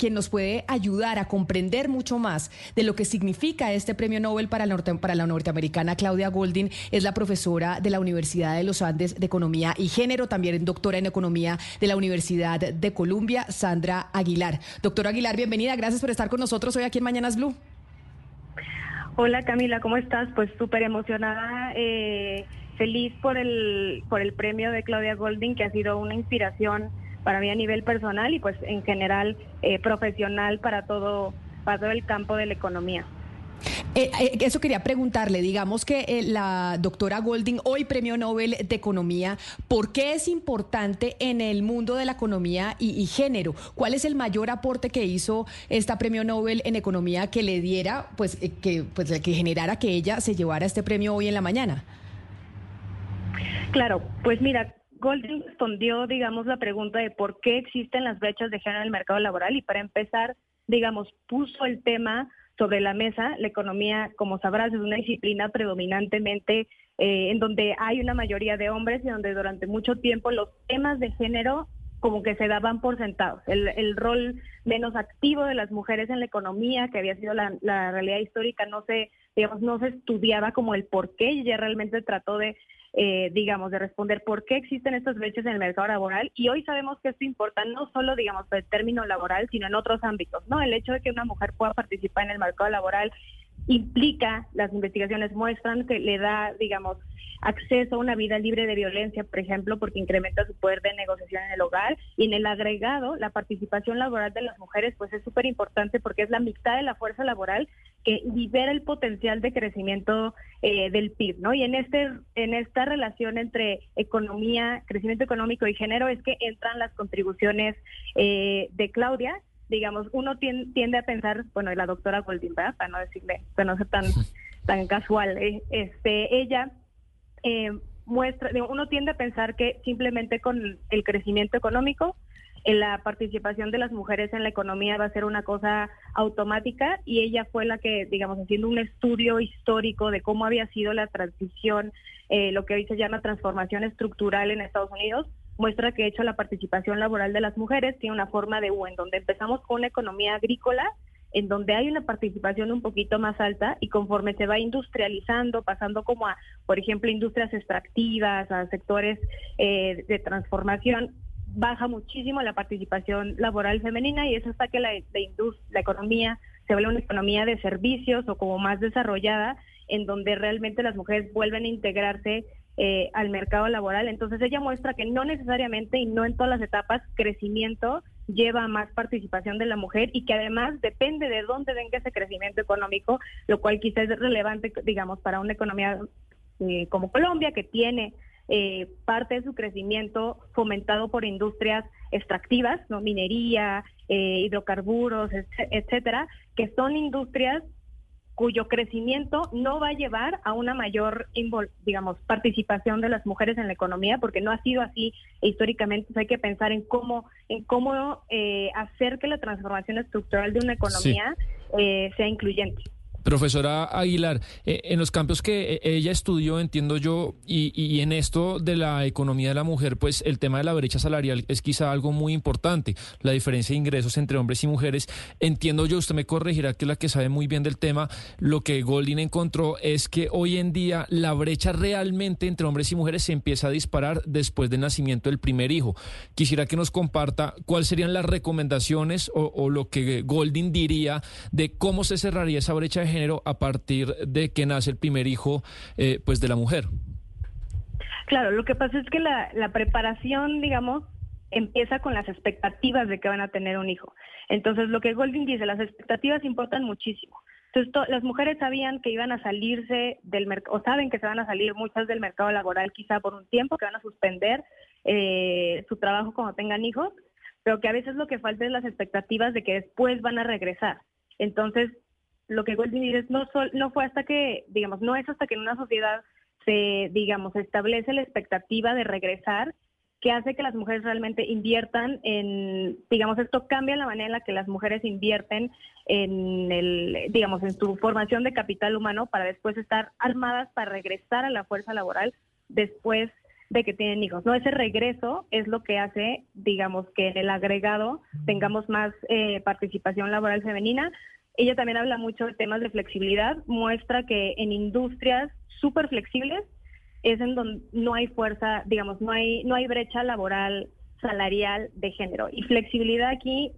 quien nos puede ayudar a comprender mucho más de lo que significa este premio Nobel para, para la norteamericana Claudia Goldin es la profesora de la Universidad de los Andes de Economía y Género, también doctora en Economía de la Universidad de Columbia, Sandra Aguilar. Doctora Aguilar, bienvenida. Gracias por estar con nosotros hoy aquí en Mañanas Blue. Hola Camila, ¿cómo estás? Pues súper emocionada, eh, feliz por el, por el premio de Claudia Golding, que ha sido una inspiración para mí a nivel personal y pues en general eh, profesional para todo, para todo el campo de la economía. Eh, eh, eso quería preguntarle, digamos que eh, la doctora Golding, hoy premio Nobel de Economía, ¿por qué es importante en el mundo de la economía y, género? ¿Cuál es el mayor aporte que hizo esta premio Nobel en Economía que le diera, pues, que, pues, que generara que ella se llevara este premio hoy en la mañana? Claro, pues mira, Golding respondió, digamos, la pregunta de por qué existen las brechas de género en el mercado laboral y para empezar, digamos, puso el tema sobre la mesa. La economía, como sabrás, es una disciplina predominantemente eh, en donde hay una mayoría de hombres y donde durante mucho tiempo los temas de género como que se daban por sentados. El, rol menos activo de las mujeres en la economía, que había sido la, la realidad histórica, no se, digamos, no se estudiaba como el por qué, y ella realmente trató de eh, digamos, de responder por qué existen estas brechas en el mercado laboral. Y hoy sabemos que esto importa no solo, digamos, el término laboral, sino en otros ámbitos, ¿no? El hecho de que una mujer pueda participar en el mercado laboral implica, las investigaciones muestran que le da, digamos, acceso a una vida libre de violencia, por ejemplo, porque incrementa su poder de negociación en el hogar. Y en el agregado, la participación laboral de las mujeres, pues es súper importante porque es la mitad de la fuerza laboral que libera el potencial de crecimiento eh, del PIB, ¿no? Y en este, en esta relación entre economía, crecimiento económico y género es que entran las contribuciones eh, de Claudia. Digamos, uno tiende, a pensar, bueno, y la doctora Goldin, para no decirle, para no ser tan, tan casual, eh, este, ella eh, muestra, uno tiende a pensar que simplemente con el crecimiento económico, la participación de las mujeres en la economía va a ser una cosa automática y ella fue la que, digamos, haciendo un estudio histórico de cómo había sido la transición, eh, lo que hoy se llama transformación estructural en Estados Unidos, muestra que de hecho la participación laboral de las mujeres tiene una forma de U, en donde empezamos con una economía agrícola en donde hay una participación un poquito más alta y conforme se va industrializando, pasando como a, por ejemplo, industrias extractivas, a sectores eh, de transformación, baja muchísimo la participación laboral femenina y eso hasta que la, la economía se vuelve una economía de servicios o como más desarrollada, en donde realmente las mujeres vuelven a integrarse eh, al mercado laboral. Entonces ella muestra que no necesariamente y no en todas las etapas crecimiento lleva a más participación de la mujer y que además depende de dónde venga ese crecimiento económico, lo cual quizás es relevante, digamos, para una economía eh, como Colombia, que tiene eh, parte de su crecimiento fomentado por industrias extractivas, no minería, eh, hidrocarburos, etcétera, que son industrias cuyo crecimiento no va a llevar a una mayor, digamos, participación de las mujeres en la economía, porque no ha sido así históricamente. hay que pensar en cómo, en cómo eh, hacer que la transformación estructural de una economía eh, sea incluyente. Profesora Aguilar, eh, en los campos que eh, ella estudió, entiendo yo, y, en esto de la economía de la mujer, pues el tema de la brecha salarial es quizá algo muy importante, la diferencia de ingresos entre hombres y mujeres. Entiendo yo, usted me corregirá que es la que sabe muy bien del tema, lo que Goldin encontró es que hoy en día la brecha realmente entre hombres y mujeres se empieza a disparar después del nacimiento del primer hijo. Quisiera que nos comparta cuáles serían las recomendaciones o, lo que Goldin diría de cómo se cerraría esa brecha de género a partir de que nace el primer hijo eh, pues de la mujer. Claro, lo que pasa es que la, preparación, digamos, empieza con las expectativas de que van a tener un hijo. Entonces, lo que Golding dice, las expectativas importan muchísimo. Entonces, las mujeres sabían que iban a salirse del mercado, o saben que se van a salir muchas del mercado laboral quizá por un tiempo, que van a suspender eh, su trabajo cuando tengan hijos, pero que a veces lo que falta es las expectativas de que después van a regresar. Entonces, lo que Golding dice no, no fue hasta que, digamos, no es hasta que en una sociedad se, digamos, establece la expectativa de regresar que hace que las mujeres realmente inviertan en, digamos, esto cambia la manera en la que las mujeres invierten en el, digamos, en su formación de capital humano para después estar armadas para regresar a la fuerza laboral después de que tienen hijos. No, ese regreso es lo que hace, digamos, que en el agregado tengamos más eh, participación laboral femenina. Ella también habla mucho de temas de flexibilidad, muestra que en industrias súper flexibles es en donde no hay fuerza, digamos, no hay, no hay brecha laboral salarial de género. Y flexibilidad aquí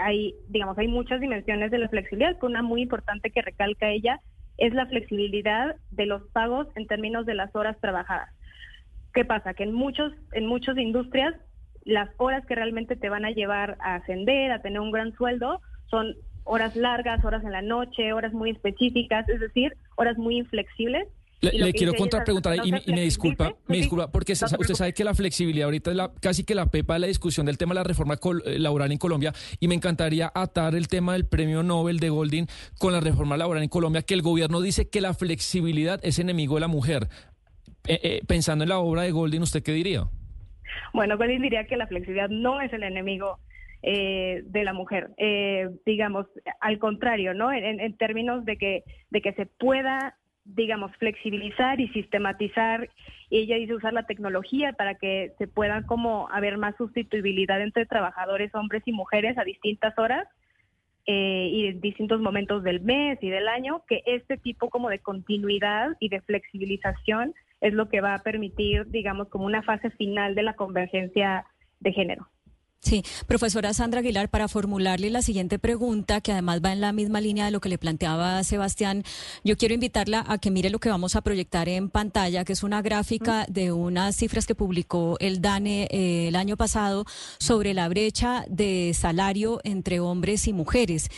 hay, digamos, hay muchas dimensiones de la flexibilidad, pero una muy importante que recalca ella es la flexibilidad de los pagos en términos de las horas trabajadas. ¿Qué pasa? Que en muchos, en muchas industrias, las horas que realmente te van a llevar a ascender, a tener un gran sueldo, son horas largas, horas en la noche, horas muy específicas, es decir, horas muy inflexibles le, quiero contrapreguntar y, me disculpa, me disculpa, porque usted sabe que la flexibilidad ahorita es la, casi que la pepa de la discusión del tema de la reforma eh, laboral en Colombia y me encantaría atar el tema del premio Nobel de Golding con la reforma laboral en Colombia, que el gobierno dice que la flexibilidad es enemigo de la mujer. Eh, eh, pensando en la obra de Golding, ¿usted qué diría? Bueno, Golding diría que la flexibilidad no es el enemigo de la mujer. digamos, al contrario, ¿no? En, en, términos de que, de que se pueda digamos, flexibilizar y sistematizar. Y ella dice usar la tecnología para que se pueda como haber más sustituibilidad entre trabajadores, hombres y mujeres a distintas horas eh, y en distintos momentos del mes y del año, que este tipo como de continuidad y de flexibilización es lo que va a permitir, digamos, como una fase final de la convergencia de género. Sí, profesora Sandra Aguilar, para formularle la siguiente pregunta, que además va en la misma línea de lo que le planteaba Sebastián, yo quiero invitarla a que mire lo que vamos a proyectar en pantalla, que es una gráfica de unas cifras que publicó el DANE eh, el año pasado sobre la brecha de salario entre hombres y mujeres.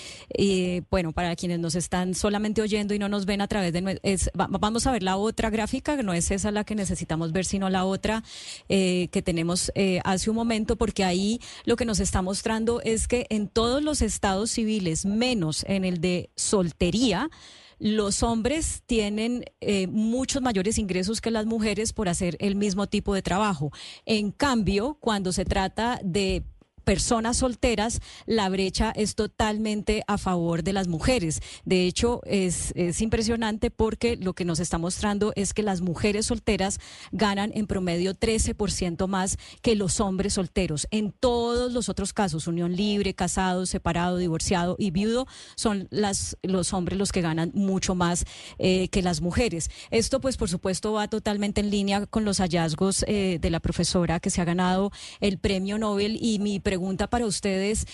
Bueno, para quienes nos están solamente oyendo y no nos ven a través de... vamos a ver la otra gráfica, que no es esa la que necesitamos ver, sino la otra eh, que tenemos eh, hace un momento, porque ahí lo que nos está mostrando es que en todos los estados civiles, menos en el de soltería, los hombres tienen eh, muchos mayores ingresos que las mujeres por hacer el mismo tipo de trabajo. En cambio, cuando se trata de personas solteras, la brecha es totalmente a favor de las mujeres. De hecho, es, impresionante porque lo que nos está mostrando es que las mujeres solteras ganan en promedio 13% más que los hombres solteros. En todos los otros casos, unión libre, casado, separado, divorciado y viudo, son las, los hombres los que ganan mucho más eh, que las mujeres. Esto, pues, por supuesto, va totalmente en línea con los hallazgos eh, de la profesora que se ha ganado el premio Nobel y mi pregunta para ustedes.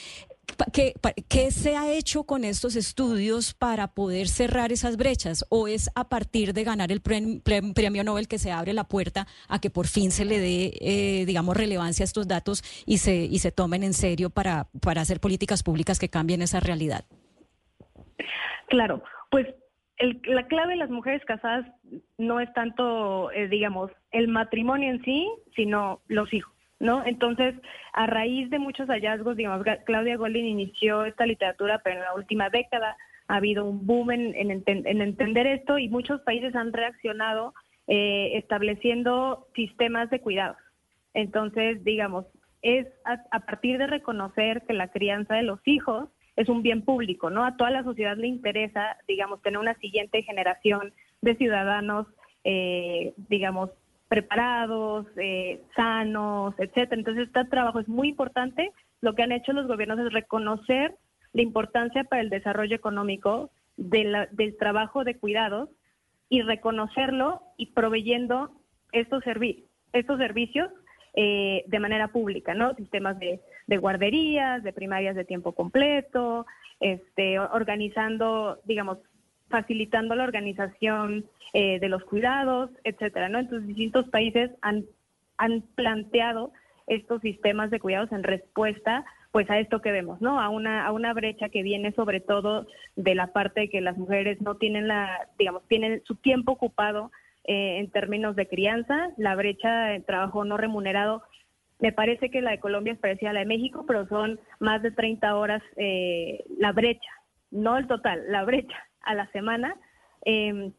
¿Qué, ¿Qué, se ha hecho con estos estudios para poder cerrar esas brechas? ¿O es a partir de ganar el premio, Nobel que se abre la puerta a que por fin se le dé, eh, digamos, relevancia a estos datos y se, y se tomen en serio para, para hacer políticas públicas que cambien esa realidad? Claro, pues la clave de las mujeres casadas no es tanto, eh, digamos, el matrimonio en sí, sino los hijos. ¿No? Entonces, a raíz de muchos hallazgos, digamos, Claudia Goldin inició esta literatura, pero en la última década ha habido un boom en, entender esto y muchos países han reaccionado eh, estableciendo sistemas de cuidados. Entonces, digamos, es a, partir de reconocer que la crianza de los hijos es un bien público, ¿no? A toda la sociedad le interesa, digamos, tener una siguiente generación de ciudadanos, eh, digamos, preparados, eh, sanos, etcétera. Entonces, este trabajo es muy importante. Lo que han hecho los gobiernos es reconocer la importancia para el desarrollo económico del trabajo de cuidados y reconocerlo y proveyendo estos, estos servicios eh, de manera pública, ¿no? Sistemas de, de, guarderías, de primarias de tiempo completo, este, organizando, digamos, facilitando la organización eh, de los cuidados, etcétera, ¿no? Entonces, distintos países han, han planteado estos sistemas de cuidados en respuesta pues a esto que vemos, ¿no? A una, a una brecha que viene sobre todo de la parte de que las mujeres no tienen la, digamos, tienen su tiempo ocupado eh, en términos de crianza, la brecha de trabajo no remunerado, me parece que la de Colombia es parecida a la de México, pero son más de 30 horas eh, la brecha, no el total, la brecha a la semana. Em,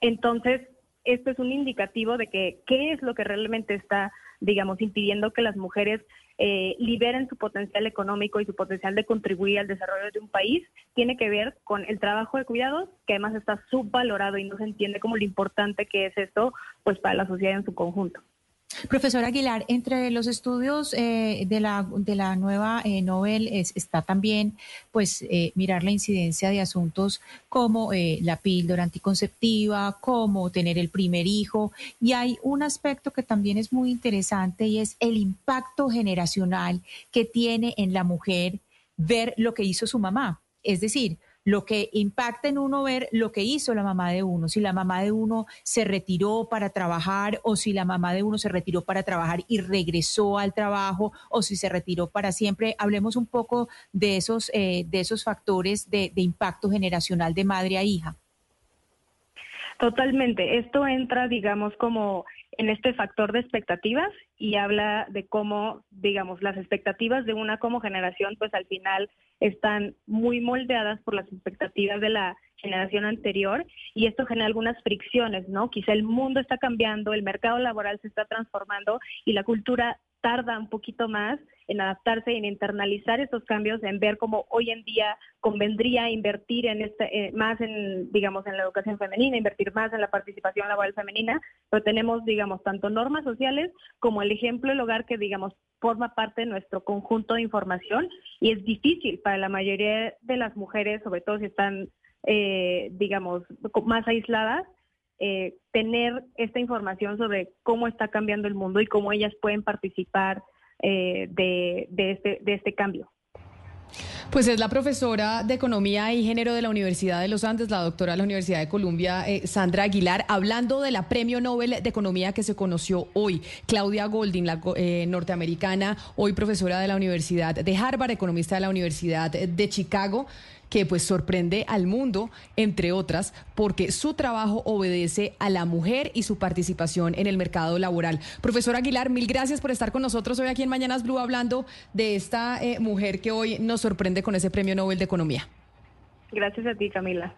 entonces, esto es un indicativo de que qué es lo que realmente está, digamos, impidiendo que las mujeres eh, liberen su potencial económico y su potencial de contribuir al desarrollo de un país, tiene que ver con el trabajo de cuidados, que además está subvalorado y no se entiende como lo importante que es esto, pues para la sociedad en su conjunto. Profesor Aguilar, entre los estudios eh, de, la, de la nueva eh, está también pues eh, mirar la incidencia de asuntos como la píldora anticonceptiva, como tener el primer hijo. Y hay un aspecto que también es muy interesante y es el impacto generacional que tiene en la mujer ver lo que hizo su mamá. Es decir, lo que impacta en uno ver lo que hizo la mamá de uno, si la mamá de uno se retiró para trabajar o si la mamá de uno se retiró para trabajar y regresó al trabajo o si se retiró para siempre. Hablemos un poco de esos, eh, de esos factores de, de impacto generacional de madre a hija. Totalmente. Esto entra, digamos, como en este factor de expectativas y habla de cómo, digamos, las expectativas de una como generación, pues al final están muy moldeadas por las expectativas de la generación anterior y esto genera algunas fricciones, ¿no? Quizá el mundo está cambiando, el mercado laboral se está transformando y la cultura tarda un poquito más en adaptarse, en internalizar estos cambios, en ver cómo hoy en día convendría invertir en este, eh, más en, digamos, en la educación femenina, invertir más en la participación laboral femenina, pero tenemos, digamos, tanto normas sociales como el ejemplo del hogar que, digamos, forma parte de nuestro conjunto de información y es difícil para la mayoría de las mujeres, sobre todo si están, eh, digamos, más aisladas, eh, tener esta información sobre cómo está cambiando el mundo y cómo ellas pueden participar eh, de, este, de este cambio. Pues es la profesora de Economía y Género de la Universidad de los Andes, la doctora de la Universidad de Columbia, eh, Sandra Aguilar, hablando de la Premio Nobel de Economía que se conoció hoy. Claudia Golding, la norteamericana, hoy profesora de la Universidad de Harvard, economista de la Universidad de Chicago que pues sorprende al mundo, entre otras, porque su trabajo obedece a la mujer y su participación en el mercado laboral. Profesor Aguilar, mil gracias por estar con nosotros hoy aquí en Mañanas Blue hablando de esta eh, mujer que hoy nos sorprende con ese Premio Nobel de Economía. Gracias a ti, Camila.